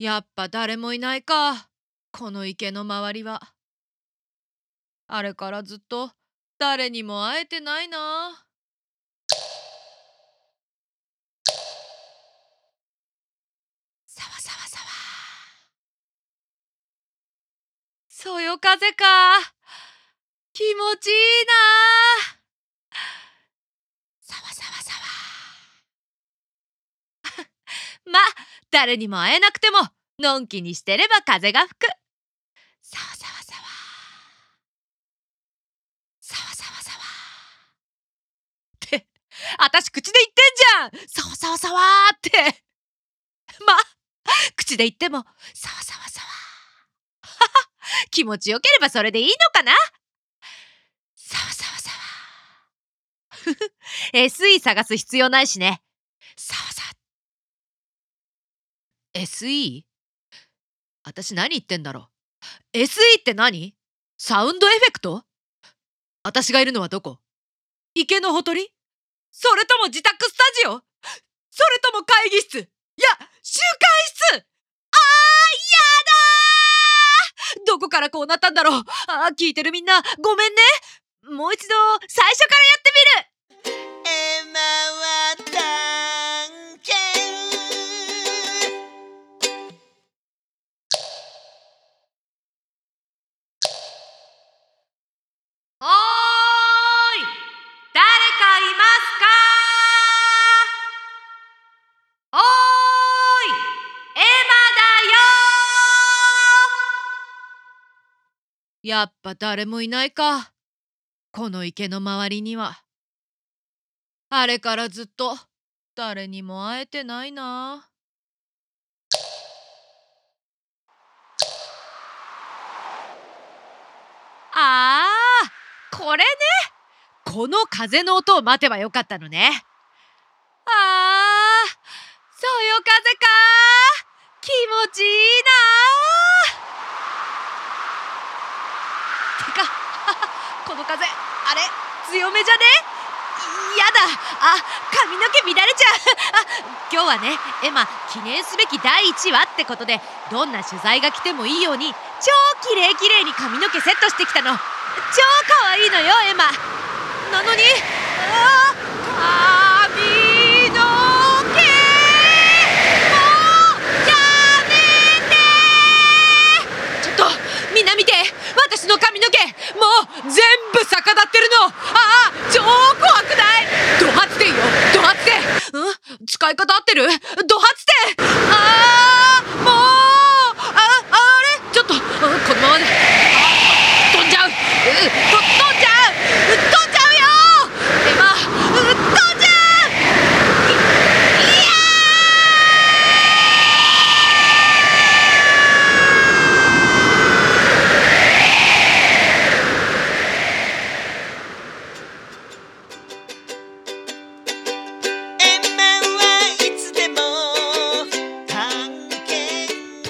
やっぱ誰もいないか。この池の周りは。あれからずっと誰にも会えてないな。さわさわさわ。そよ風か。気持ちいいなさわさわさわま誰にも会えなくてものんきにしてれば風が吹く。さわさわさわ。さわさわさわ。ってあたし口で言ってんじゃん。さわさわさわ。って。ま口で言ってもさわさわさわ。は は気持ちよければそれでいいのかな。さわさわさわ。ふふ SE 探す必要ないしねさわさわ SE? 私何言ってんだろう。SE って何？サウンドエフェクト？私がいるのはどこ？池のほとり？それとも自宅スタジオ？それとも会議室？いや集会室！あーやだー！どこからこうなったんだろう？あー聞いてるみんなごめんね。もう一度最初からやってみる。やっぱ誰もいないか。この池の周りには。あれからずっと誰にも会えてないな。あーこれね。この風の音を待てばよかったのね。あーそよ風か。気持ちいいな。てか。この風あれ？強めじゃね？やだ。あ髪の毛乱れちゃう。あ今日はねエマ記念すべき第1話ってことでどんな取材が来てもいいように超綺麗綺麗に髪の毛セットしてきたの。超可愛いのよエマ。なのに？あー。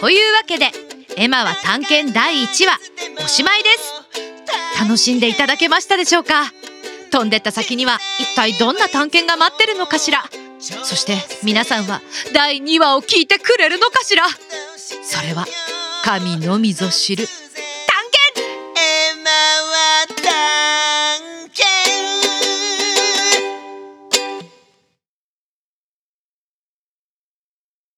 というわけでエマは探検第1話おしまいです。楽しんでいただけましたでしょうか？飛んでった先には一体どんな探検が待ってるのかしら？そして皆さんは第2話を聞いてくれるのかしら？それは神のみぞ知る